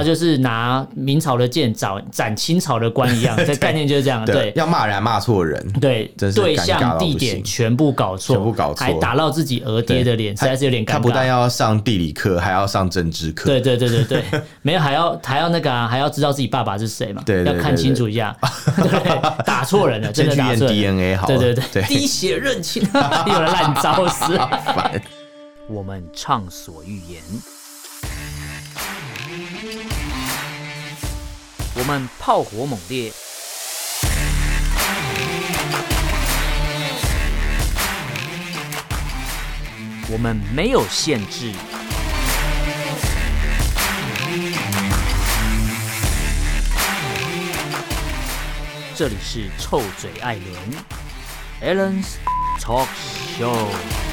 他就是拿明朝的剑斩斩清朝的官一样，这概念就是这样。对，要骂人骂错人，对，对象地点全部搞错，全部搞错，还打到自己额爹的脸，实在是有点尴尬。他不但要上地理课，还要上政治课。对对对对对，没有还要还要那个啊还要知道自己爸爸是谁嘛？对，要看清楚一下。对，打错人了，真的打错。DNA 好。对对对，滴血认亲，有了烂招式。我们畅所欲言，我们炮火猛烈，我们没有限制。这里是臭嘴艾伦 Allen's Talk Show。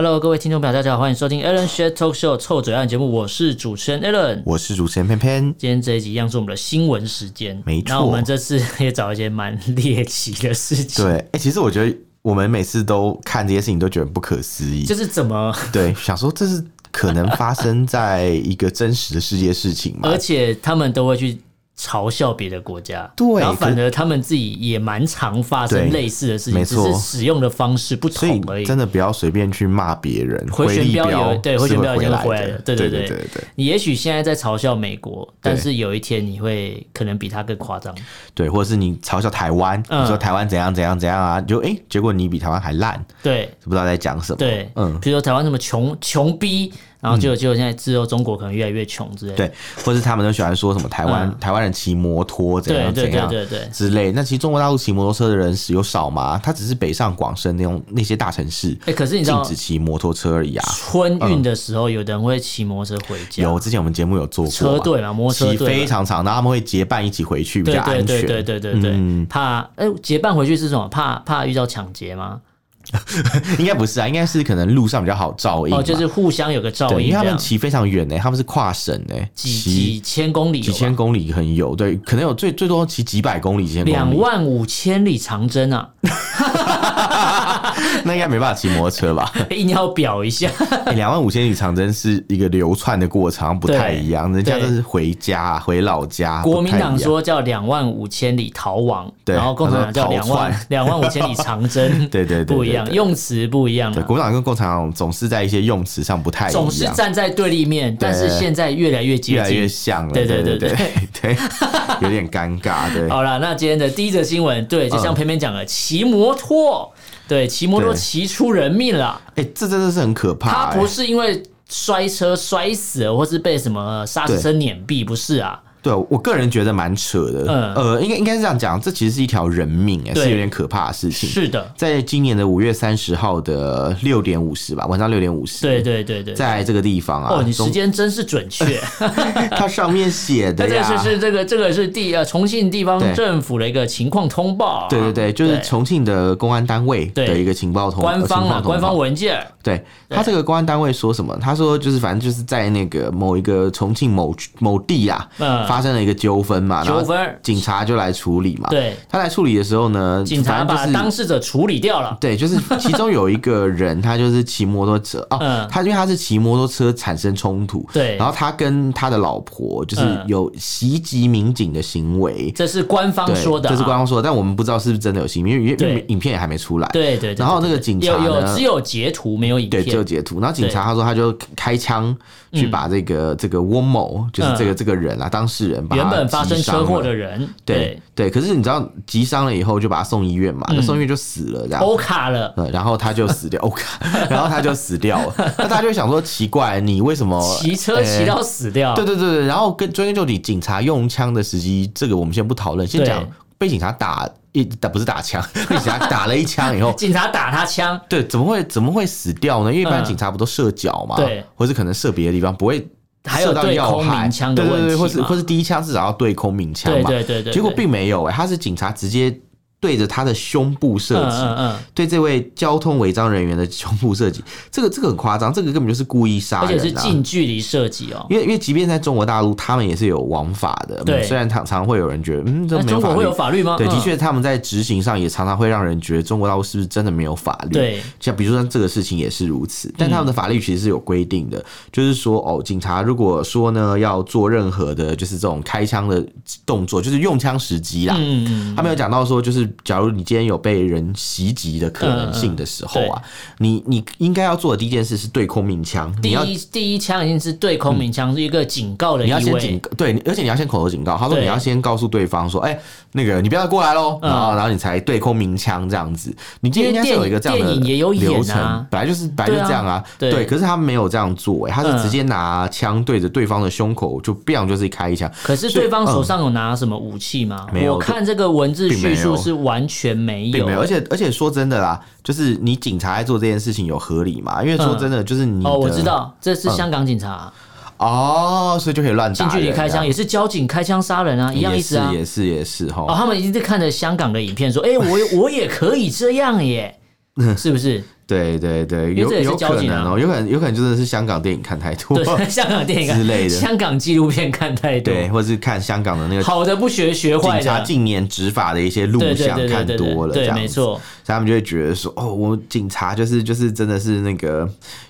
Hello，各位听众朋友，大家好，欢迎收听 Alan Shed Talk Show 臭嘴案节目，我是主持人 Alan，我是主持人偏偏。今天这一集一样是我们的新闻时间，没错。那我们这次也找一些蛮猎奇的事情。对，哎、欸，其实我觉得我们每次都看这些事情都觉得不可思议，就是怎么对，想说这是可能发生在一个真实的世界事情嘛？而且他们都会去。嘲笑别的国家，对，然后反而他们自己也蛮常发生类似的事情，只是使用的方式不同而已。真的不要随便去骂别人，回旋镖有对回旋镖已经回来了，对对对对对。你也许现在在嘲笑美国，但是有一天你会可能比他更夸张，对，或者是你嘲笑台湾，你说台湾怎样怎样怎样啊，就哎，结果你比台湾还烂，对，不知道在讲什么，对，嗯，比如说台湾什么穷穷逼。然后就就现在之后中国可能越来越穷之类的，对，或是他们都喜欢说什么台湾台湾人骑摩托怎样怎样对对之类。那其实中国大陆骑摩托车的人有少吗？他只是北上广深那种那些大城市，哎，可是你知道禁止骑摩托车而已啊。春运的时候，有的人会骑摩托车回家。有，之前我们节目有做过车队嘛，摩托车骑非常长，然后他们会结伴一起回去比较安全。对对对对对对，怕哎结伴回去是什么？怕怕遇到抢劫吗？应该不是啊，应该是可能路上比较好照应哦，就是互相有个照应。因为他们骑非常远呢，他们是跨省呢，几几千公里，几千公里很有，对，可能有最最多骑几百公里，几千公里，两万五千里长征啊！那应该没办法骑摩托车吧？一定要表一下，两万五千里长征是一个流窜的过程，不太一样。人家都是回家，回老家。国民党说叫两万五千里逃亡，然后共产党叫两万两万五千里长征，对对对，不一样。用词不一样，对，国民党跟共产党总是在一些用词上不太一样，总是站在对立面，但是现在越来越接近，越来越像了，对对对对对，有点尴尬，对。好了，那今天的第一则新闻，对，就像偏偏讲了，骑摩托，对，骑摩托骑出人命了，哎，这真的是很可怕。他不是因为摔车摔死了，或是被什么刹车车碾毙，不是啊。对，我个人觉得蛮扯的。嗯，呃，应该应该是这样讲，这其实是一条人命，哎，是有点可怕的事情。是的，在今年的五月三十号的六点五十吧，晚上六点五十。对对对对，在这个地方啊，哦，你时间真是准确。它上面写的呀，这是是这个这个是地呃重庆地方政府的一个情况通报。对对对，就是重庆的公安单位的一个情报通官方啊官方文件。对，他这个公安单位说什么？他说就是反正就是在那个某一个重庆某某地啊，发生了一个纠纷。嘛，纠纷，警察就来处理嘛。对，他来处理的时候呢，警察把当事者处理掉了。对，就是其中有一个人，他就是骑摩托车哦，他因为他是骑摩托车产生冲突，对，然后他跟他的老婆就是有袭击民警的行为，这是官方说的，这是官方说的，但我们不知道是不是真的有袭击，因为因为影片也还没出来。对对。然后那个警察有有只有截图没有影片，对，只有截图。然后警察他说他就开枪去把这个这个翁某，就是这个这个人啊，当事人原本发生车祸的人，对对，可是你知道急伤了以后就把他送医院嘛，那送医院就死了，这样欧卡了，然后他就死掉，欧卡，然后他就死掉了，那大家就想说奇怪，你为什么骑车骑到死掉？对对对对，然后跟追根究底，警察用枪的时机，这个我们先不讨论，先讲被警察打一打不是打枪，被警察打了一枪以后，警察打他枪，对，怎么会怎么会死掉呢？因为一般警察不都射脚嘛，对，或是可能射别的地方，不会。还有对空鸣枪的问题，或是或是第一枪至少要对空鸣枪嘛？对对对对，结果并没有哎，他是警察直接对着他的胸部射击，嗯嗯嗯、对这位交通违章人员的胸部射击，这个这个很夸张，这个根本就是故意杀人、啊，而且是近距离射击哦。因为因为即便在中国大陆，他们也是有王法的。对，虽然常常会有人觉得，嗯，这没有法律，中国会有法律吗？对，的确他们在执行上也常常会让人觉得中国大陆是不是真的没有法律？对，像比如说这个事情也是如此。但他们的法律其实是有规定的，嗯、就是说哦，警察如果说呢要做任何的，就是这种开枪的动作，就是用枪时机啦。嗯嗯。他们有讲到说，就是假如你今天有被人袭击的可能性的时候啊，嗯、你你应该要做的第一件事是对空鸣枪。第一第一枪已经是对空鸣枪，是一个警告的意味。你要先警对，而且你要先口头警告。他说你要先告诉对方说，哎、欸，那个你不要过来喽，然后然后你才对空鸣枪这样子。你今天应该是有一个这样的流程，本来就是本来就这样啊。对，可是他没有这样做，哎，他是直接拿枪对着对方的胸口就不想就是开一枪。可是对方手上有拿什么武器吗？没有。我看这个文字叙述是完全没有，没有，而且而且说真的啦，就是你警察在做这件事情有合理吗？因为说真的，就是你哦，我知道这是香港警察哦，所以就可以乱打，近距离开枪也是交警开枪杀人啊，一样意思啊，也是也是哈。哦，他们一定是看着香港的影片，说，哎，我我也可以这样耶，是不是？对对对，有有可能哦，有可能有可能真的是香港电影看太多，香港电影之类的，香港纪录片看太多，对，或者是看香港的那个好的不学学坏的，警察近年执法的一些录像看多了，对，没错，所以他们就会觉得说，哦，我警察就是就是真的是那个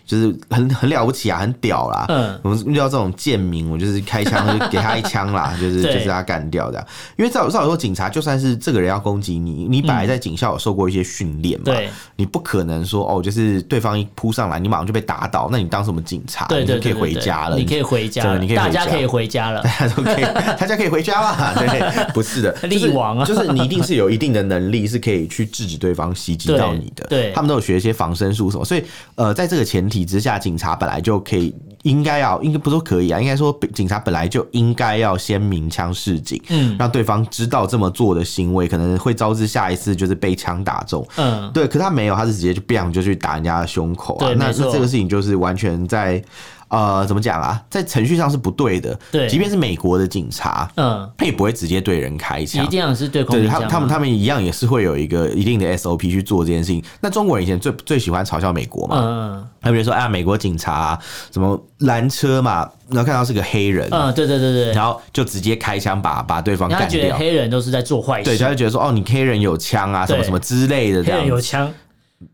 就是很很了不起啊，很屌啦，嗯，我们遇到这种贱民，我就是开枪就给他一枪啦，就是就是他干掉这样，因为照照理说，警察就算是这个人要攻击你，你本来在警校有受过一些训练嘛，对，你不可能说哦，就是对方。一扑上来，你马上就被打倒，那你当什么警察？你就可以回家了。你可以回家了，你可以大家可以回家了，大家都可以，大家可以回家了。对，不是的，力王啊，就是你一定是有一定的能力，是可以去制止对方袭击到你的。对，对他们都有学一些防身术什么，所以呃，在这个前提之下，警察本来就可以。应该要，应该不说可以啊，应该说警察本来就应该要先鸣枪示警，嗯，让对方知道这么做的行为可能会招致下一次就是被枪打中，嗯，对。可他没有，他是直接就 bang 就去打人家的胸口啊，那那这个事情就是完全在。呃，怎么讲啊？在程序上是不对的。对，即便是美国的警察，嗯，他也不会直接对人开枪，一定要是对空。对，他他们他们一样也是会有一个一定的 SOP 去做这件事情。那中国人以前最最喜欢嘲笑美国嘛，嗯，他比如说啊，美国警察什么拦车嘛，然后看到是个黑人，嗯，对对对对，然后就直接开枪把把对方干掉。他觉得黑人都是在做坏事，对，他就觉得说哦，你黑人有枪啊，什么什么之类的，这样黑人有枪。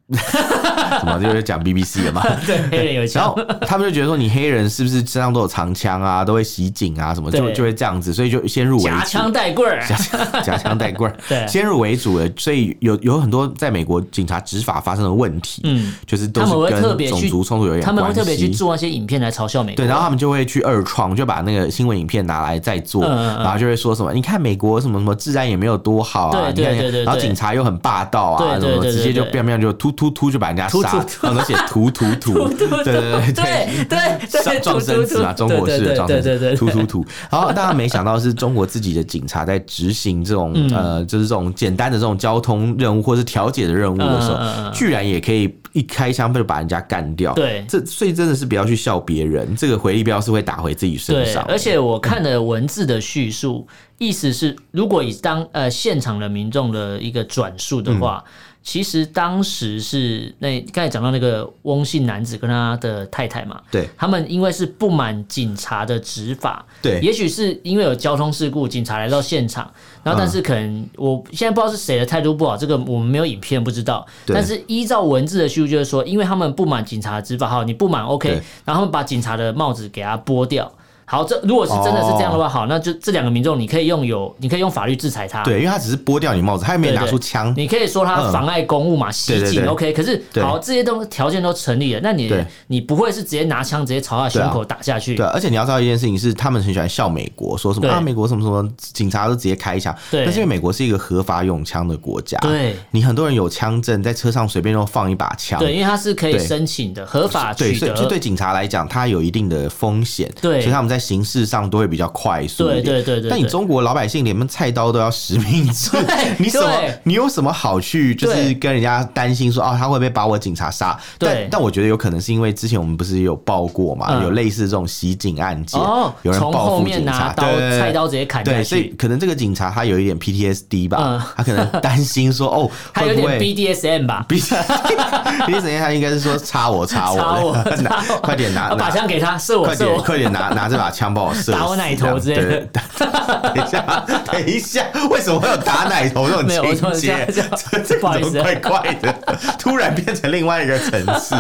什么就是讲 BBC 的嘛？对，黑人有枪。然后他们就觉得说，你黑人是不是身上都有长枪啊，都会袭警啊，什么就就会这样子，所以就先入为主，夹枪带棍儿，夹枪带棍儿，对，先入为主的。所以有有很多在美国警察执法发生的问题，嗯，就是都是跟种族冲突有点。他们会特别去做那些影片来嘲笑美国，对，然后他们就会去二创，就把那个新闻影片拿来再做，然后就会说什么，你看美国什么什么治安也没有多好啊，你看，然后警察又很霸道啊，什么直接就 biang biang 就突突突就把人家。杀，然后写突突 突，对对对对对，撞生词嘛，中国式的撞生词，突突突。然后大家没想到是中国自己的警察在执行这种呃，就是这种简单的这种交通任务或是调解的任务的时候，居然也可以一开枪就把人家干掉。对，这所以真的是不要去笑别人，这个回力镖是会打回自己身上。而且我看的文字的叙述，意思是如果以当呃现场的民众的一个转述的话。其实当时是那刚才讲到那个翁姓男子跟他的太太嘛，对，他们因为是不满警察的执法，对，也许是因为有交通事故，警察来到现场，然后但是可能我现在不知道是谁的态度不好，这个我们没有影片不知道，但是依照文字的叙述就是说，因为他们不满警察的执法，好，你不满 OK，然后他们把警察的帽子给他剥掉。好，这如果是真的是这样的话，好，那就这两个民众，你可以用有，你可以用法律制裁他。对，因为他只是剥掉你帽子，他也没拿出枪。你可以说他妨碍公务嘛，袭警，OK。可是好，这些东条件都成立了，那你你不会是直接拿枪直接朝他胸口打下去？对，而且你要知道一件事情是，他们很喜欢笑美国，说什么啊，美国什么什么警察都直接开枪。对，但是因为美国是一个合法用枪的国家，对，你很多人有枪证，在车上随便都放一把枪。对，因为他是可以申请的，合法取得。对，所以就对警察来讲，他有一定的风险。对，所以他们在形式上都会比较快速。对对对对。但你中国老百姓连菜刀都要实名制，你什么？你有什么好去就是跟人家担心说哦，他会不会把我警察杀？对但我觉得有可能是因为之前我们不是有报过嘛，有类似这种袭警案件，有人报复警察，刀菜刀直接砍下所以可能这个警察他有一点 PTSD 吧，他可能担心说 哦，他有点 BDSM 吧？BDSM 他应该是说插我插我，快点拿把枪给他射我射我，快点拿拿这把枪帮我射，打我奶头之类的。等一下，等一下，为什么会有打奶头这种情节？这这怎么怪怪的？突然变成另外一个层次。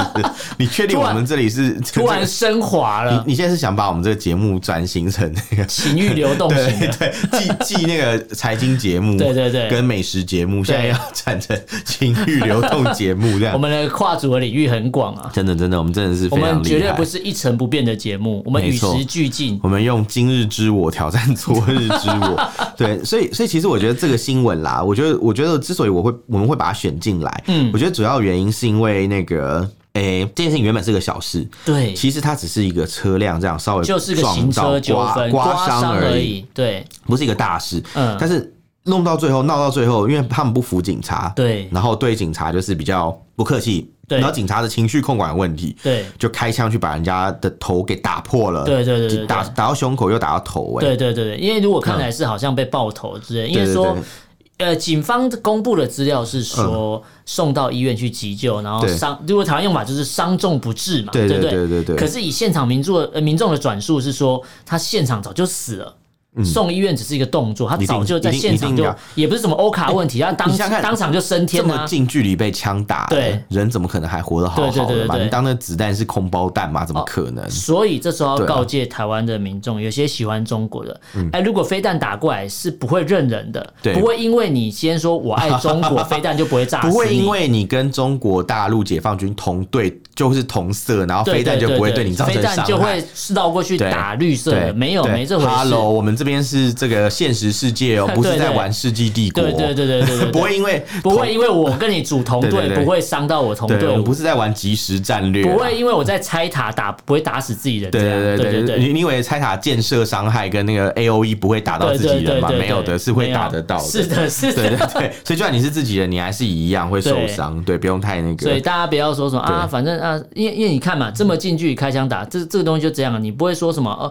你确定我们这里是突然升华了？你你现在是想把我们这个节目转型成那个情欲流动型？对对，继继那个财经节目，对对对，跟美食节目，现在要转成情欲流动节目这样。我们的跨组的领域很广啊！真的真的，我们真的是非常厉害，我们绝对不是一成不变的节目，我们与时俱进。我们用今日之我挑战昨日之我。对，所以所以其实我觉得这个新闻啦，我觉得我觉得之所以我会我们会把它选进来，嗯，我觉得主要原因是因为那个。诶、欸，这件事情原本是个小事，对，其实它只是一个车辆这样稍微就是个行车纠纷刮伤而已，对，不是一个大事，嗯，但是弄到最后闹到最后，因为他们不服警察，对，然后对警察就是比较不客气，对，然后警察的情绪控管问题，对，就开枪去把人家的头给打破了，对对对，打打到胸口又打到头，哎。对对对对，因为如果看来是好像被爆头之类，因为说。呃，警方公布的资料是说送到医院去急救，然后伤，如果台湾用法就是伤重不治嘛，对对对对？对。可是以现场民众呃民众的转述是说，他现场早就死了。送医院只是一个动作，他早就在现场就也不是什么欧卡问题，他当当场就升天了。这么近距离被枪打，对人怎么可能还活得好好的嘛？你当那子弹是空包弹嘛？怎么可能？所以这时候要告诫台湾的民众，有些喜欢中国的，哎，如果飞弹打过来是不会认人的，不会因为你先说我爱中国，飞弹就不会炸死。不会因为你跟中国大陆解放军同队就是同色，然后飞弹就不会对你造成伤害。飞弹就会绕过去打绿色的，没有没这回事。Hello，我们这边是这个。现实世界哦，不是在玩世纪帝国，对对对对对，不会因为不会因为我跟你组同队，不会伤到我同队。我们不是在玩即时战略，不会因为我在拆塔打不会打死自己人。对对对对对，你以为拆塔建设伤害跟那个 A O E 不会打到自己人吗？没有的，是会打得到的。是的，是的，对对对。所以就算你是自己人，你还是一样会受伤。对，不用太那个。所以大家不要说什么啊，反正啊，因为因为你看嘛，这么近距离开枪打，这这个东西就这样，你不会说什么哦。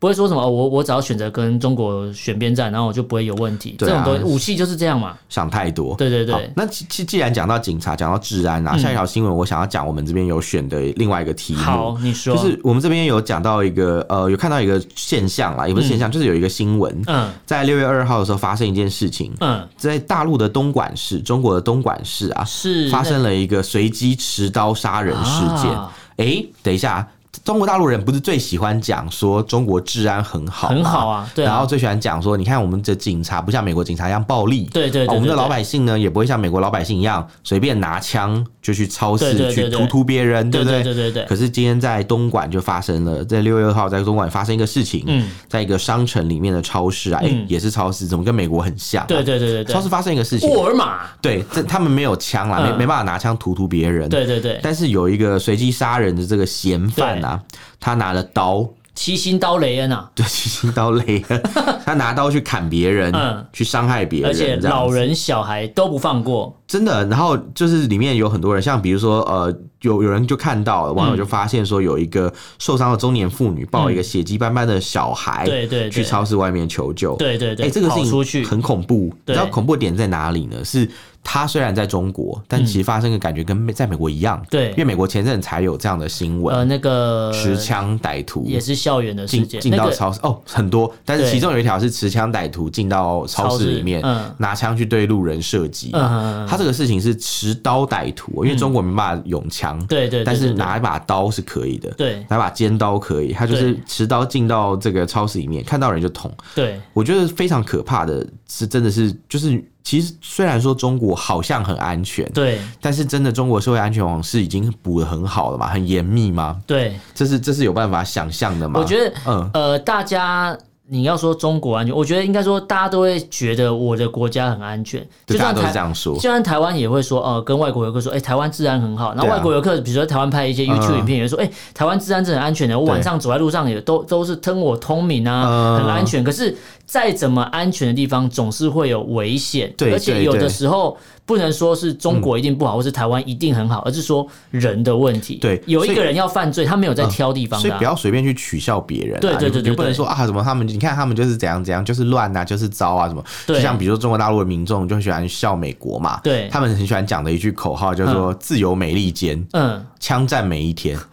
不会说什么，我我只要选择跟中国选边站，然后我就不会有问题。这种东西武器就是这样嘛。想太多。对对对。那既既然讲到警察，讲到治安啊，下一条新闻我想要讲我们这边有选的另外一个题目。好，你说。就是我们这边有讲到一个呃，有看到一个现象啦，也不是现象，就是有一个新闻。嗯。在六月二号的时候发生一件事情。嗯。在大陆的东莞市，中国的东莞市啊，是发生了一个随机持刀杀人事件。哎，等一下。中国大陆人不是最喜欢讲说中国治安很好，很好啊，对啊，然后最喜欢讲说，你看我们的警察不像美国警察一样暴力，对对，对，我们的老百姓呢也不会像美国老百姓一样随便拿枪就去超市去突突别人，对不对？对对对。可是今天在东莞就发生了，在六月二号在东莞发生一个事情，嗯，在一个商城里面的超市啊，哎，也是超市，怎么跟美国很像？对对对对，超市发生一个事情，沃尔玛，对，这他们没有枪啦，没没办法拿枪突突别人，对对对，但是有一个随机杀人的这个嫌犯啊。他拿了刀，七星刀雷恩啊，对，七星刀雷恩，他拿刀去砍别人，嗯，去伤害别人，而且老人小孩都不放过。真的，然后就是里面有很多人，像比如说，呃，有有人就看到，网友就发现说，有一个受伤的中年妇女抱一个血迹斑斑的小孩，对对，去超市外面求救，对对对，哎，这个事情很恐怖，你知道恐怖点在哪里呢？是。他虽然在中国，但其实发生的感觉跟在美国一样。对，因为美国前阵才有这样的新闻。呃，那个持枪歹徒也是校园的事件，进到超市哦，很多。但是其中有一条是持枪歹徒进到超市里面，拿枪去对路人射击。他这个事情是持刀歹徒，因为中国没办法用枪。对对。但是拿一把刀是可以的。对。拿把尖刀可以，他就是持刀进到这个超市里面，看到人就捅。对。我觉得非常可怕的是，真的是就是。其实虽然说中国好像很安全，对，但是真的中国社会安全网是已经补的很好了嘛，很严密吗？对，这是这是有办法想象的吗？我觉得，嗯呃，大家你要说中国安全，我觉得应该说大家都会觉得我的国家很安全，就算台这样说，就算台湾也会说，呃，跟外国游客说，哎、欸，台湾治安很好。然后外国游客，比如说台湾拍一些 YouTube 影片，也说，哎、嗯欸，台湾治安是很安全的，我晚上走在路上也都都是灯火通明啊，很安全。可是再怎么安全的地方，总是会有危险，对而且有的时候。不能说是中国一定不好，嗯、或是台湾一定很好，而是说人的问题。对，有一个人要犯罪，他没有在挑地方的、啊嗯，所以不要随便去取笑别人、啊。对对对，对，不能说啊什么他们，你看他们就是怎样怎样，就是乱啊，就是糟啊什么。对，就像比如说中国大陆的民众就喜欢笑美国嘛，对，他们很喜欢讲的一句口号叫做“自由美利坚”，嗯，枪战每一天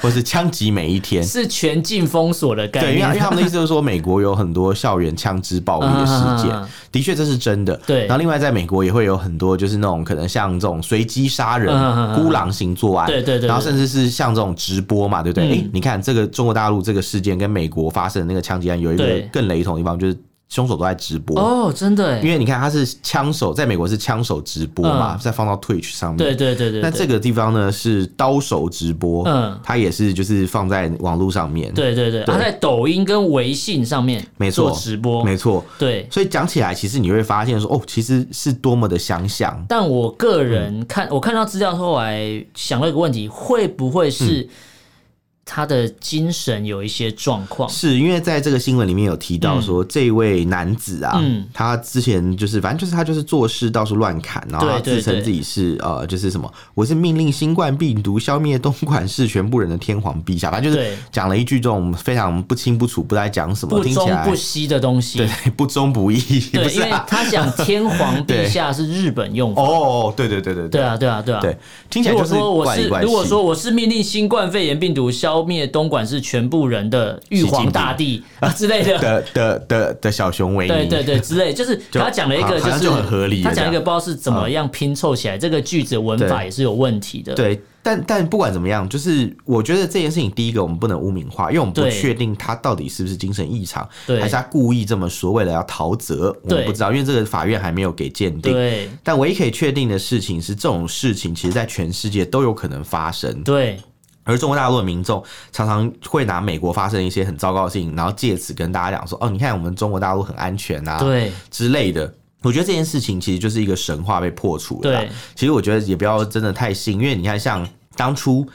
或是枪击每一天，是全境封锁的概念。对，因为因为他们的意思就是说，美国有很多校园枪支暴力的事件，的确这是真的。对，然后另外在美国也会有很多就。是那种可能像这种随机杀人、孤狼型作案，对对对，然后甚至是像这种直播嘛，对不对？哎、你看这个中国大陆这个事件跟美国发生的那个枪击案有一个更雷同的地方，就是。凶手都在直播。哦，真的，因为你看他是枪手，在美国是枪手直播嘛，再放到 Twitch 上面，对对对对。那这个地方呢是刀手直播，嗯，他也是就是放在网络上面，对对对，他在抖音跟微信上面没错做直播，没错，对。所以讲起来，其实你会发现说，哦，其实是多么的相像。但我个人看，我看到资料后来想了一个问题，会不会是？他的精神有一些状况，是因为在这个新闻里面有提到说，嗯、这位男子啊，嗯、他之前就是反正就是他就是做事到处乱砍，然后他自称自己是呃，就是什么，我是命令新冠病毒消灭东莞市全部人的天皇陛下，反正就是讲了一句这种非常不清不楚、不知道在讲什么、不中不息的东西，对，不忠不义。对，因为他讲天皇陛下是日本用法，哦，对对对对对啊对啊对啊，对，听起来就是怪里怪气。如果说我是命令新冠肺炎病毒消灭东莞是全部人的玉皇大帝啊之类的的的的的小熊维尼，对对对之类，就是他讲了一个就是很合理，他讲一个不知道是怎么样拼凑起来，这个句子文法也是有问题的。对，但但不管怎么样，就是我觉得这件事情，第一个我们不能污名化，因为我们不确定他到底是不是精神异常，还是他故意这么说为了要逃责，我们不知道，因为这个法院还没有给鉴定。对，但唯一可以确定的事情是，这种事情其实在全世界都有可能发生。对。而中国大陆的民众常常会拿美国发生一些很糟糕的事情，然后借此跟大家讲说：“哦，你看我们中国大陆很安全啊，对之类的。”我觉得这件事情其实就是一个神话被破除了。对，其实我觉得也不要真的太信，因为你看，像当初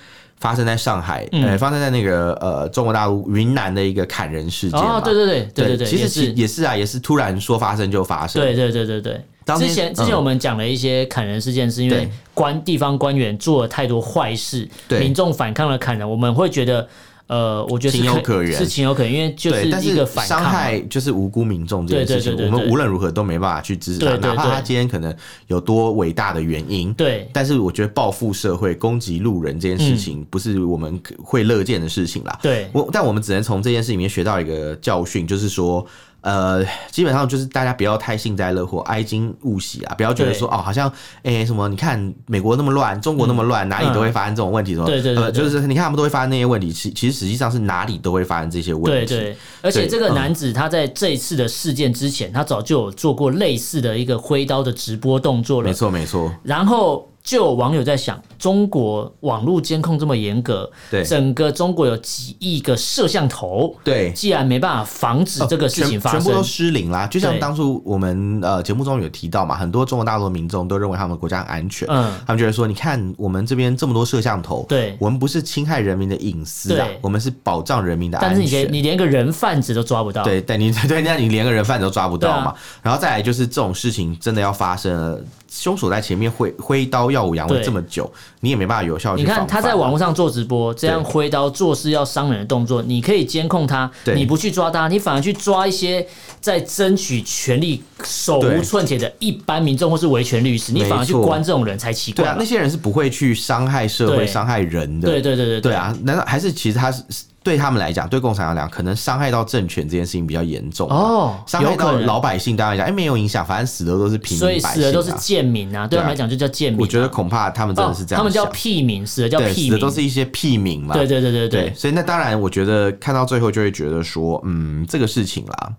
发生在上海，呃，发生在那个呃中国大陆云南的一个砍人事件哦，对对对对对对，其实是。也是啊，也是突然说发生就发生。对对对对对。之前之前我们讲了一些砍人事件，是因为官地方官员做了太多坏事，民众反抗了砍人，我们会觉得，呃，我觉得情有可原，是情有可原，因为就是一个伤害就是无辜民众这件事情，我们无论如何都没办法去支持他，哪怕他今天可能有多伟大的原因，对，但是我觉得报复社会、攻击路人这件事情，不是我们会乐见的事情啦。对，我但我们只能从这件事里面学到一个教训，就是说。呃，基本上就是大家不要太幸灾乐祸、哀今勿喜啊！不要觉得说哦，好像哎、欸、什么，你看美国那么乱，中国那么乱，嗯、哪里都会发生这种问题，什么、嗯、对对对，对，就是你看他们都会发生那些问题，其其实实际上是哪里都会发生这些问题。对，对对，而且这个男子他在这一次的事件之前，他早就有做过类似的一个挥刀的直播动作了。没错没错，然后。就有网友在想，中国网络监控这么严格，对，整个中国有几亿个摄像头，对，既然没办法防止这个事情发生，全部都失灵啦。就像当初我们呃节目中有提到嘛，很多中国大陆的民众都认为他们国家很安全，嗯，他们觉得说，你看我们这边这么多摄像头，对，我们不是侵害人民的隐私啊，我们是保障人民的安全。但是你你连个人贩子都抓不到，对，但你 对，那你连个人贩子都抓不到嘛？然后再来就是这种事情真的要发生了。凶手在前面挥挥刀耀武扬威这么久，你也没办法有效。你看他在网络上做直播，这样挥刀做事要伤人的动作，你可以监控他，你不去抓他，你反而去抓一些在争取权利手无寸铁的一般民众或是维权律师，你反而去关这种人才奇怪。对啊，那些人是不会去伤害社会、伤害人的。对对对对对啊！难道还是其实他是？对他们来讲，对共产党来讲，可能伤害到政权这件事情比较严重哦。伤害到老百姓，当然讲，哎，没有影响，反正死的都是平民百姓，所以死的都是贱民啊。对他们来讲，就叫贱民。我觉得恐怕他们真的是这样。他们叫屁民，死的叫屁民，死的都是一些屁民嘛。对对对对对。所以那当然，我觉得看到最后就会觉得说，嗯，这个事情啦，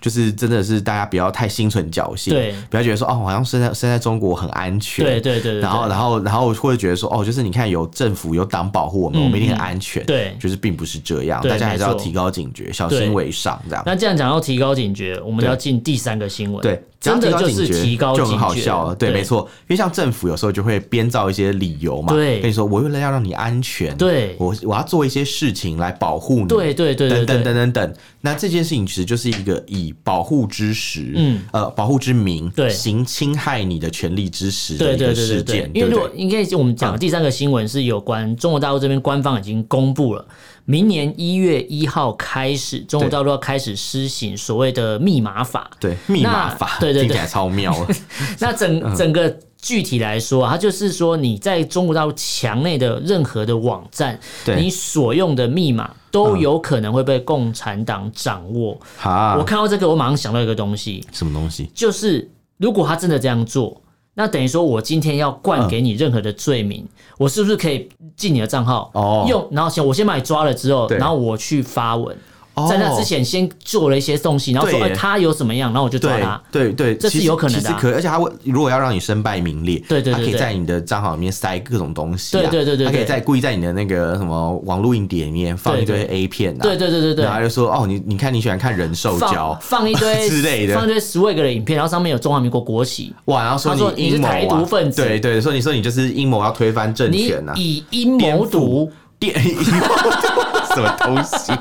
就是真的是大家不要太心存侥幸，对，不要觉得说哦，好像生在生在中国很安全，对对对。然后然后然后会觉得说，哦，就是你看有政府有党保护我们，我们一定很安全，对，就是并不是这样，大家还是要提高警觉，小心为上。这样。那这样讲要提高警觉，我们要进第三个新闻。对。真的就是提高警觉，就很好笑了。对，没错，因为像政府有时候就会编造一些理由嘛，对，跟你说我为了要让你安全，对，我我要做一些事情来保护你，对对对，等等等等等。那这件事情其实就是一个以保护之实，嗯，呃，保护之名，对，行侵害你的权利之实的一个事件。因为如果应该我们讲的第三个新闻是有关中国大陆这边官方已经公布了。明年一月一号开始，中国大陆要开始施行所谓的密码法。对，密码法，对对对，听起来超妙。那整整个具体来说，它就是说，你在中国大陆墙内的任何的网站，你所用的密码都有可能会被共产党掌握。好，我看到这个，我马上想到一个东西，什么东西？就是如果他真的这样做。那等于说，我今天要灌给你任何的罪名，嗯、我是不是可以进你的账号？哦，用然后先我先把你抓了之后，然后我去发文。在那之前，先做了一些东西，然后说，哎，他有什么样，然后我就抓他。对对，这是有可能的，可而且他会，如果要让你身败名裂，对对，他可以在你的账号里面塞各种东西，对对对对，他可以在故意在你的那个什么网络硬碟里面放一堆 A 片，对对对对对，然后就说，哦，你你看你喜欢看人兽交，放一堆之类的，放一堆 swag 的影片，然后上面有中华民国国旗，哇，然后说你是台独分子，对对，说你说你就是阴谋要推翻政权呐，以阴谋独。电什么东西？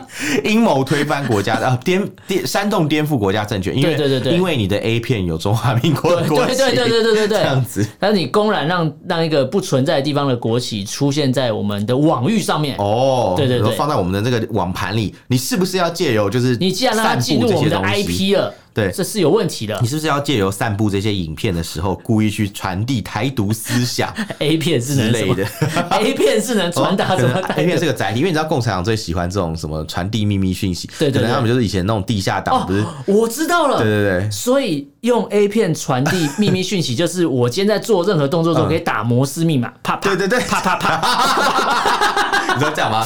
阴谋推翻国家的，颠颠煽动颠覆国家政权，因为对对对，因为你的 A 片有中华民国的 国旗，对对对对对对，这样子。但是你公然让让一个不存在的地方的国旗出现在我们的网域上面，哦，对对对，放在我们的那个网盘里，你是不是要借由就是你既然让它进入我们的 IP 了？对，这是有问题的。你是不是要借由散布这些影片的时候，故意去传递台独思想？A 片是能类的，A 片是能传达什么？A 片是个载体，因为你知道共产党最喜欢这种什么传递秘密讯息，对对，可能他们就是以前那种地下党，不是？我知道了，对对对。所以用 A 片传递秘密讯息，就是我今天在做任何动作的时候，可以打摩斯密码，啪啪，对对对，啪啪啪。你知道这样吗？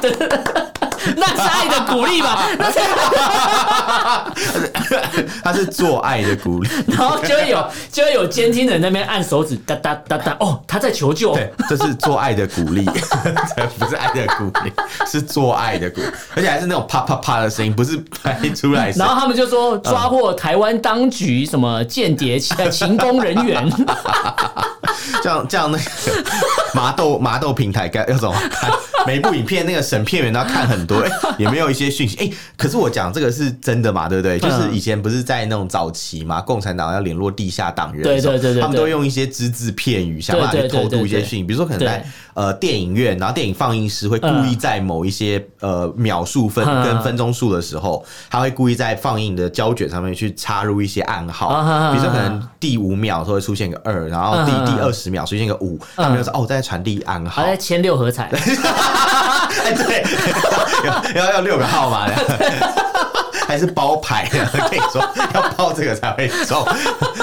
对。那是爱的鼓励吧？那是，他是做爱的鼓励，然后就会有就会有监听人那边按手指哒哒哒哒，哦，他在求救。对，这是做爱的鼓励，不是爱的鼓励，是做爱的鼓励，而且还是那种啪啪啪的声音，不是拍出来。然后他们就说抓获台湾当局什么间谍勤工人员，这样这样那个麻豆麻豆平台该要怎么看？每部影片那个审片员都要看很多，哎、欸，也没有一些讯息，哎、欸，可是我讲这个是真的嘛，对不对？就是以前不是在那种早期嘛，共产党要联络地下党员，对对对对，他们都用一些只字片语想办法去偷渡一些讯息，比如说可能在呃电影院，然后电影放映师会故意在某一些呃秒数分跟分钟数的时候，他会故意在放映的胶卷上面去插入一些暗号，比如说可能第五秒时候会出现个二，然后第第二十秒出现个五，他们就说哦在传递暗号，在签六合彩。哎，对，要要要六个号码的。还是包牌的，跟你说要包这个才会中。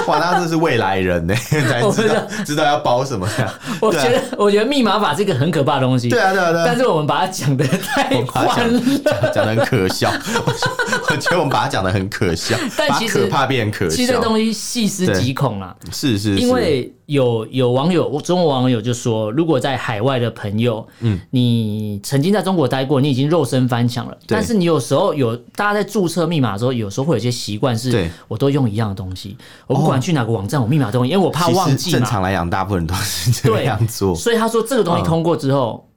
哇，那这是未来人呢，才知道知道要包什么呀？我觉得，我觉得密码法是一个很可怕的东西。对啊，对啊，对啊。但是我们把它讲的太欢乐，讲的很可笑。我觉得我们把它讲的很可笑，但其实可怕变可笑。其实这东西细思极恐啊，是是，因为有有网友，中国网友就说，如果在海外的朋友，嗯，你曾经在中国待过，你已经肉身翻墙了，但是你有时候有大家在注册。密码的时候，有时候会有些习惯，是我都用一样的东西。我不管去哪个网站，我密码都用，因为我怕忘记嘛。正常来讲，大部分人都是这样做。所以他说，这个东西通过之后。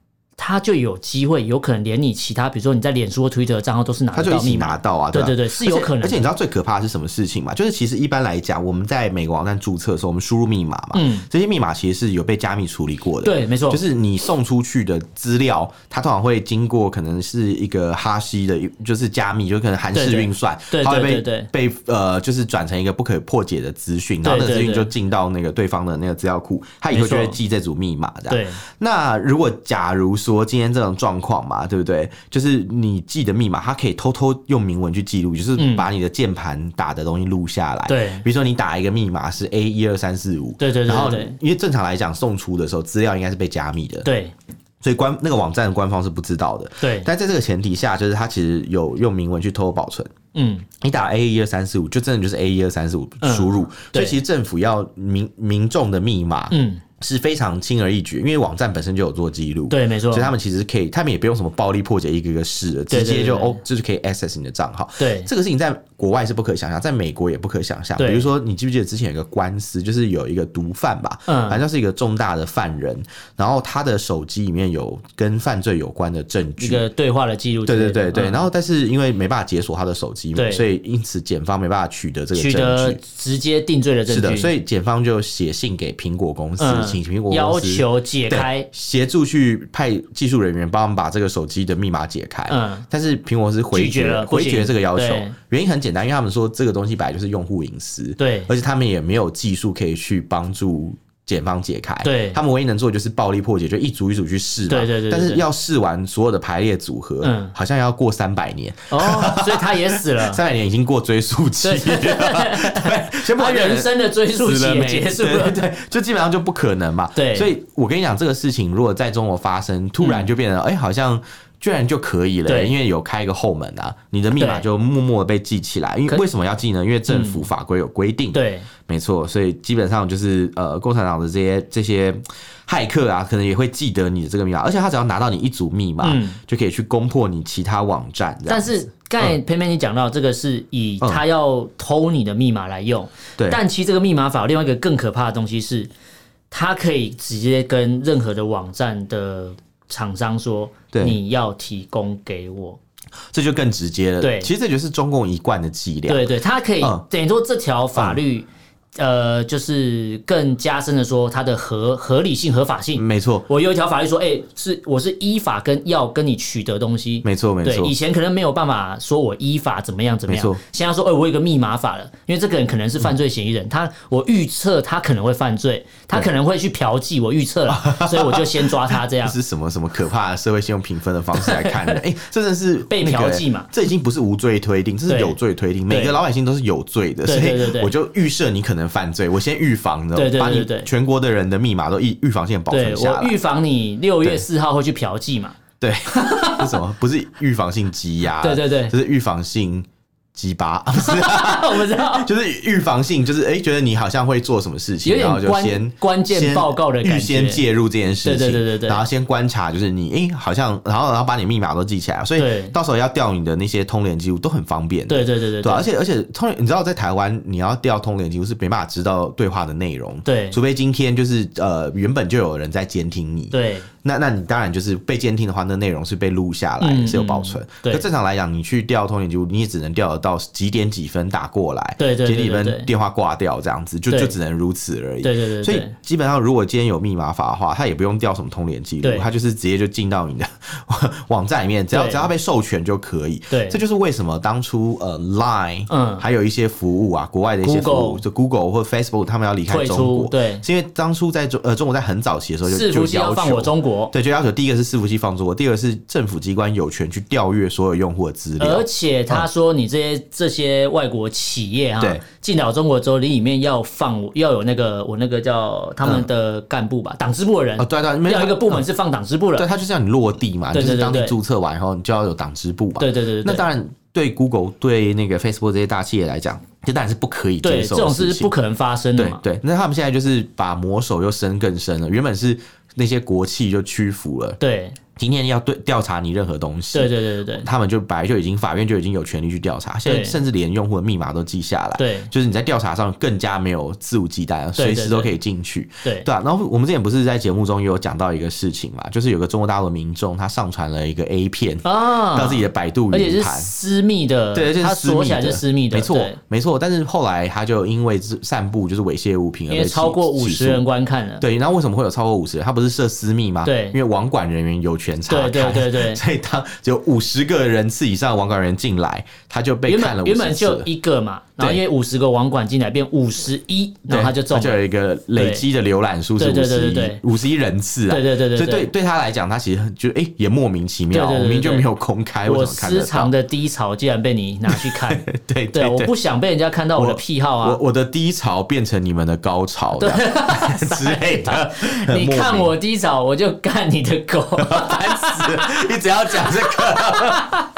他就有机会，有可能连你其他，比如说你在脸书或 Twitter 的账号都是拿得到密码，拿到啊，对对对，是有可能。而且你知道最可怕的是什么事情吗？就是其实一般来讲，我们在每个网站注册的时候，我们输入密码嘛，嗯，这些密码其实是有被加密处理过的，对，没错。就是你送出去的资料，它通常会经过可能是一个哈希的，就是加密，就可能韩式运算，对，它会被对被呃，就是转成一个不可破解的资讯，然后那个资讯就进到那个对方的那个资料库，他以后就会记这组密码的。对。那如果假如说今天这种状状况嘛，对不对？就是你记的密码，它可以偷偷用明文去记录，就是把你的键盘打的东西录下来。对，比如说你打一个密码是 A 一二三四五，对对对，然后因为正常来讲送出的时候，资料应该是被加密的。对，所以官那个网站的官方是不知道的。对，但在这个前提下，就是它其实有用明文去偷偷保存。嗯，你打 A 一二三四五，就真的就是 A 一二三四五输入。所以其实政府要民民众的密码，嗯。是非常轻而易举，因为网站本身就有做记录，对，没错，所以他们其实可以，他们也不用什么暴力破解一个一个试了，直接就哦，就是可以 access 你的账号。对，这个事情在国外是不可想象，在美国也不可想象。比如说，你记不记得之前有一个官司，就是有一个毒贩吧，嗯，反正是一个重大的犯人，然后他的手机里面有跟犯罪有关的证据，一个对话的记录，对对对对。然后，但是因为没办法解锁他的手机嘛，所以因此检方没办法取得这个证据，直接定罪的证据。是的，所以检方就写信给苹果公司，请苹果公司。求解开，协助去派技术人员帮我们把这个手机的密码解开。嗯，但是苹果是回绝了，回绝这个要求。原因很简单，因为他们说这个东西本来就是用户隐私，对，而且他们也没有技术可以去帮助。检方解开，对，他们唯一能做的就是暴力破解，就一组一组去试嘛。对对对。但是要试完所有的排列组合，嗯，好像要过三百年哦，所以他也死了。三百年已经过追溯期了，对，先把人生的追溯期也结束了，对，就基本上就不可能嘛。对，所以我跟你讲，这个事情如果在中国发生，突然就变成哎，好像。居然就可以了，对因为有开一个后门啊，你的密码就默默的被记起来。因为为什么要记呢？因为政府法规有规定。对，没错，所以基本上就是呃，共产党的这些这些骇客啊，可能也会记得你的这个密码，而且他只要拿到你一组密码，嗯、就可以去攻破你其他网站。但是刚才偏偏你讲到这个是以他要偷你的密码来用，对、嗯。但其实这个密码法有另外一个更可怕的东西是，它可以直接跟任何的网站的。厂商说：“你要提供给我，这就更直接了。对，其实这就是中共一贯的伎俩。对对，他可以等于说这条法律。嗯”呃，就是更加深的说，它的合合理性、合法性。没错，我有一条法律说，哎、欸，是我是依法跟要跟你取得东西。没错，没错。以前可能没有办法说我依法怎么样怎么样。现在说，哎、欸，我有一个密码法了，因为这个人可能是犯罪嫌疑人，嗯、他我预测他可能会犯罪，他可能会去嫖妓，我预测了，所以我就先抓他。这样这是什么什么可怕的社会信用评分的方式来看的？哎、欸，这真的是被嫖妓嘛？这已经不是无罪推定，这是有罪推定。每个老百姓都是有罪的，所以我就预设你可能犯罪，我先。预防的，对对对对，把你全国的人的密码都预预防性保存下来。我预防你六月四号会去嫖妓嘛？对，是什么？不是预防性羁押，对对对，这是预防性。鸡巴，我不知道，就是预防性，就是哎，觉得你好像会做什么事情，然后就先关键报告的预先介入这件事情，对对对对，然后先观察，就是你哎，好像，然后然后把你密码都记起来，所以到时候要调你的那些通联记录都很方便，对对对对，对，而且而且通，你知道在台湾你要调通联记录是没办法知道对话的内容，对，除非今天就是呃原本就有人在监听你，对。那那你当然就是被监听的话，那内容是被录下来，嗯、是有保存。对，正常来讲，你去调通联记录，你也只能调得到几点几分打过来，对对，对，对，几点几分电话挂掉这样子，就就只能如此而已。对对，对。所以基本上，如果今天有密码法的话，他也不用调什么通联记录，他就是直接就进到你的 网站里面，只要只要被授权就可以。对，这就是为什么当初呃 Line，嗯，还有一些服务啊，国外的一些服务，Google, 就 Google 或 Facebook，他们要离开中国，对，是因为当初在中呃中国在很早期的时候就就要求中国。对，就要求第一个是伺服器放中国，第二个是政府机关有权去调阅所有用户的资料。而且他说，你这些、嗯、这些外国企业哈，进到中国之后，你里面要放要有那个我那个叫他们的干部吧，党支、嗯、部的人。哦，对对，没有一个部门是放党支部的。对，他就是要你落地嘛，就是当你注册完以后，你就要有党支部吧。对对对对。那当然，对 Google 对那个 Facebook 这些大企业来讲，这当然是不可以接受的。这种是不可能发生的嘛。对对，那他们现在就是把魔手又伸更深了，原本是。那些国企就屈服了。对。今天要对调查你任何东西，对对对对，他们就本来就已经法院就已经有权利去调查，现在甚至连用户的密码都记下来，对，就是你在调查上更加没有肆无忌惮，随时都可以进去，对。对啊。然后我们之前不是在节目中也有讲到一个事情嘛，就是有个中国大陆的民众他上传了一个 A 片啊。到自己的百度云盘，而且是私密的，对，他锁起来是私密的，没错没错。但是后来他就因为散布就是猥亵物品而被超过五十人观看了，对。然后为什么会有超过五十人？他不是设私密吗？对，因为网管人员有权查看，对对对。对，所以当只有五十个人次以上的网管人进来，他就被看了。原本就一个嘛，然后因为五十个网管进来变五十一，然后他就中了，就有一个累积的浏览数是五十一，五十一人次啊。对对对对，所以对对。他来讲，他其实就哎也莫名其妙，我明明就没有公开，我私藏的低潮竟然被你拿去看，对对，我不想被人家看到我的癖好啊，我我的低潮变成你们的高潮，对之类的。你看我低潮，我就干你的狗。烦死了，你只要讲这个。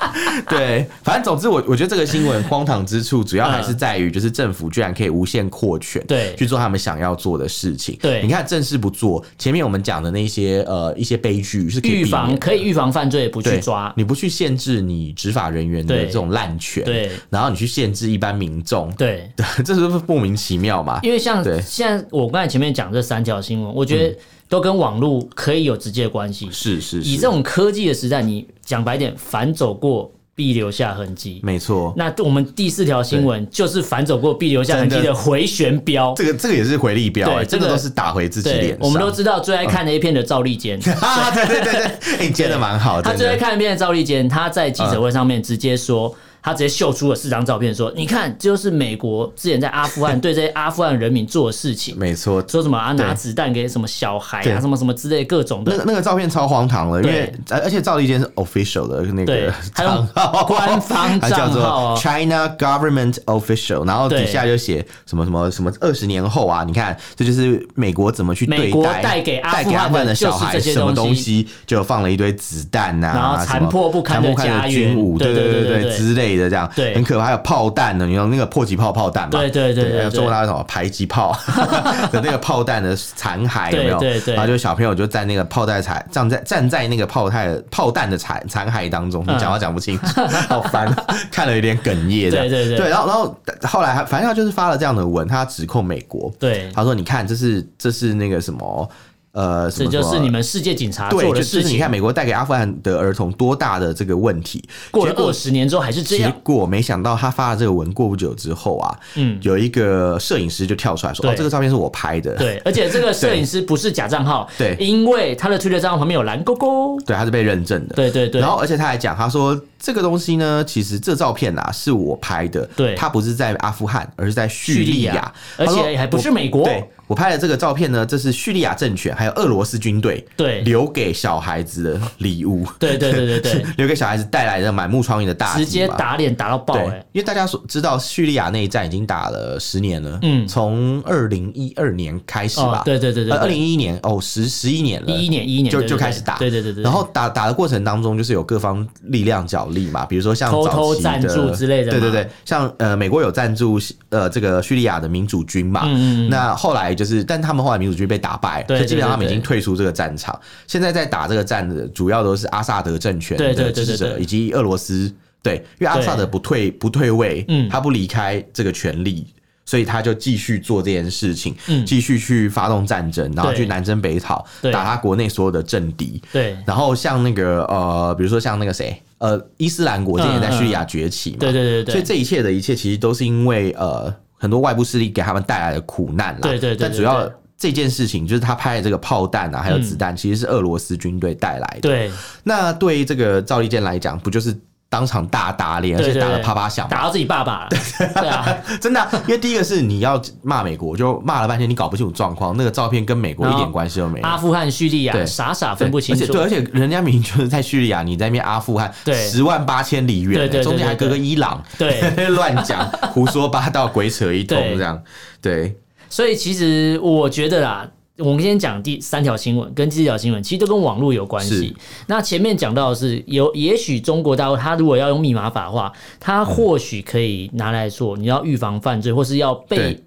对，反正总之我我觉得这个新闻荒唐之处，主要还是在于就是政府居然可以无限扩权，对，去做他们想要做的事情。对，你看正事不做，前面我们讲的那些呃一些悲剧是可以预防，可以预防犯罪，不去抓，你不去限制你执法人员的这种滥权，对，然后你去限制一般民众，对，对，这是不是莫名其妙嘛？因为像现在我刚才前面讲这三条新闻，我觉得。都跟网络可以有直接的关系，是是是。以这种科技的时代，你讲白点，反走过必留下痕迹，没错。那我们第四条新闻就是反走过必留下痕迹的回旋镖，这个这个也是回力镖，对，这个都是打回自己脸。我们都知道最爱看的一片的赵立坚，对对对对，你接的蛮好的。他最爱看一片的赵立坚，他在记者会上面直接说。他直接秀出了四张照片，说：“你看，这就是美国之前在阿富汗 对这些阿富汗人民做的事情。”没错，说什么啊，拿子弹给什么小孩啊，什么什么之类各种的。那个那个照片超荒唐了，因为而且赵立坚是 official 的那个 账号，官方 账号 China Government Official，然后底下就写什么什么什么二十年后啊，你看这就是美国怎么去对待带给阿富汗的小孩什么东西，就放了一堆子弹呐，然后残破不堪的军武，对对对对之类。的这样，对，很可怕。还有炮弹呢，你用那个迫击炮炮弹嘛？对对对，还有中国那什么迫击炮 的那个炮弹的残骸有没有？对对。然后就小朋友就在那个炮弹残站在站在那个炮弹炮弹的残残骸当中，你讲话讲不清楚，好烦，看了有点哽咽。对对对。对，然后然后后来反正他就是发了这样的文，他指控美国。对，他说：“你看，这是这是那个什么。”呃，这就是你们世界警察做的事情。就是你看，美国带给阿富汗的儿童多大的这个问题，过了二十年之后还是这样。结果没想到他发了这个文，过不久之后啊，嗯，有一个摄影师就跳出来说：“哦，这个照片是我拍的。”对，而且这个摄影师不是假账号，对，因为他的推特账号旁边有蓝勾勾，对，他是被认证的。对对对。然后，而且他还讲，他说这个东西呢，其实这照片啊是我拍的，对，他不是在阿富汗，而是在叙利亚，而且还不是美国。对。我拍的这个照片呢，这是叙利亚政权还有俄罗斯军队对。留给小孩子的礼物，对对对对对，留给小孩子带来的满目疮痍的大直接打脸打到爆哎！因为大家所知道叙利亚内战已经打了十年了，嗯，从二零一二年开始吧，对对对对，二零一一年哦，十十一年了，一一年一一年就就开始打，对对对对，然后打打的过程当中，就是有各方力量角力嘛，比如说像偷偷赞助之类的，对对对，像呃美国有赞助呃这个叙利亚的民主军嘛，嗯嗯，那后来就是，但他们后来。民主军被打败，所以基本上他们已经退出这个战场。现在在打这个战的主要都是阿萨德政权的支持者以及俄罗斯。对，因为阿萨德不退不退位，他不离开这个权力，所以他就继续做这件事情，继续去发动战争，然后去南征北讨，打他国内所有的政敌。对，然后像那个呃，比如说像那个谁，呃，伊斯兰国今年在叙利亚崛起嘛，对对对对，所以这一切的一切其实都是因为呃很多外部势力给他们带来的苦难啦。对对对，但主要。这件事情就是他拍的这个炮弹啊，还有子弹，其实是俄罗斯军队带来的。对，那对于这个赵立坚来讲，不就是当场大打脸，而且打的啪啪响，打到自己爸爸了。对啊，真的，因为第一个是你要骂美国，就骂了半天，你搞不清楚状况，那个照片跟美国一点关系都没有。阿富汗、叙利亚，傻傻分不清楚。对，而且人家明明就是在叙利亚，你在那边阿富汗，十万八千里远，中间还隔个伊朗，对，乱讲，胡说八道，鬼扯一通这样，对。所以其实我觉得啦，我们今天讲第三条新闻跟第四条新闻，其实都跟网络有关系。那前面讲到的是有，也许中国大陆它如果要用密码法的话，它或许可以拿来做，你要预防犯罪，或是要被。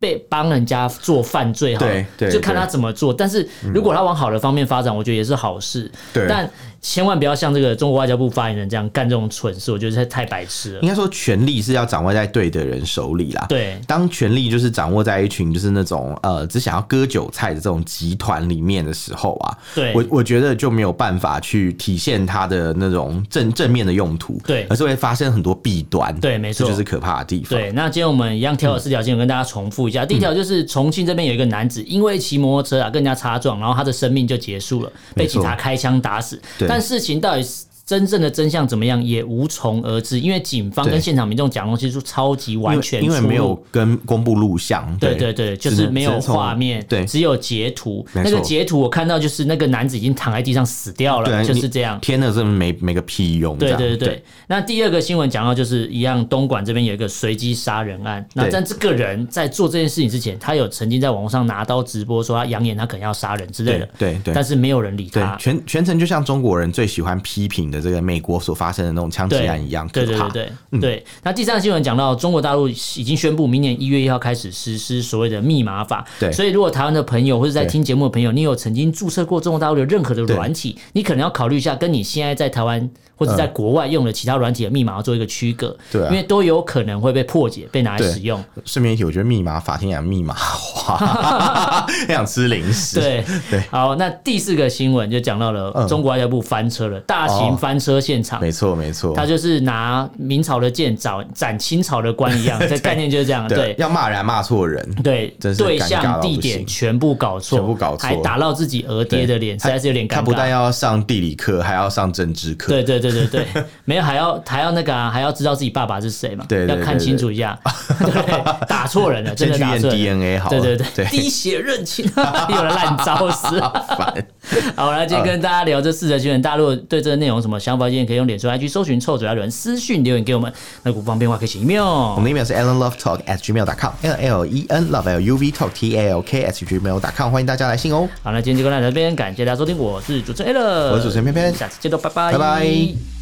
被帮人家做犯罪哈，就看他怎么做。但是如果他往好的方面发展，我觉得也是好事。但千万不要像这个中国外交部发言人这样干这种蠢事，我觉得太太白痴了。应该说，权力是要掌握在对的人手里啦。对，当权力就是掌握在一群就是那种呃只想要割韭菜的这种集团里面的时候啊，对，我我觉得就没有办法去体现它的那种正正面的用途，对，而是会发生很多弊端。对，没错，这就是可怕的地方。对，那今天我们一样挑了四条新闻跟大家重复一下。第一条就是重庆这边有一个男子，因为骑摩托车啊跟人家擦撞，然后他的生命就结束了，被警察开枪打死。但事情到底是真正的真相怎么样也无从而知，因为警方跟现场民众讲东西是超级完全，因为没有跟公布录像，对对对，就是没有画面，对，只有截图。那个截图我看到就是那个男子已经躺在地上死掉了，就是这样。天呐，这没没个屁用。对对对。那第二个新闻讲到就是一样，东莞这边有一个随机杀人案。那但这个人在做这件事情之前，他有曾经在网络上拿刀直播，说他扬言他可能要杀人之类的。对对。但是没有人理他。全全程就像中国人最喜欢批评的这个美国所发生的那种枪击案一样可怕。对对对对。嗯、对。那第三个新闻讲到，中国大陆已经宣布明年一月一号开始实施所谓的密码法。对。所以如果台湾的朋友或者在听节目的朋友，你有曾经注册过中国大陆的任何的软体，你可能要考虑一下，跟你现在在台湾或者在国外用的其他软体的密码要做一个区隔。对、啊。因为都有可能会被破解，被拿来使用。顺便一提，我觉得密码法听起来密码化，很想吃零食。对对。好，那第四个新闻就讲到了中国外交部翻车了，大型翻车现场。没错没错。他就是拿明朝的剑斩斩清朝的官一样，这概念就是这样。对。要骂人骂错人。对。对象地点全部搞错，全部搞错，还打到自己额爹的脸，实在是有点尴尬。他不但要上地理课，还要上政治课。对对对对对，没有还要还要那个还要知道自己爸爸是谁嘛？对，要看清楚一下。对，打错人了，真的打错人。DNA 好。对对对，滴血认亲，有了烂招式。好，来今天跟大家聊这四则新闻。大家如果对这个内容有什么想法，建议可以用脸书 IG 搜寻“臭嘴阿伦”私讯留言给我们。那不方便的话可以写 email，我们的 email 是 allenlovetalk@gmail.com，l l e n love l u v talk t a l k at gmail.com，欢迎大家来信哦。好，那今天就跟大家这边，感谢大家收听，我是主持人 Allen，我是主持人偏偏，下次见喽，拜拜，拜拜。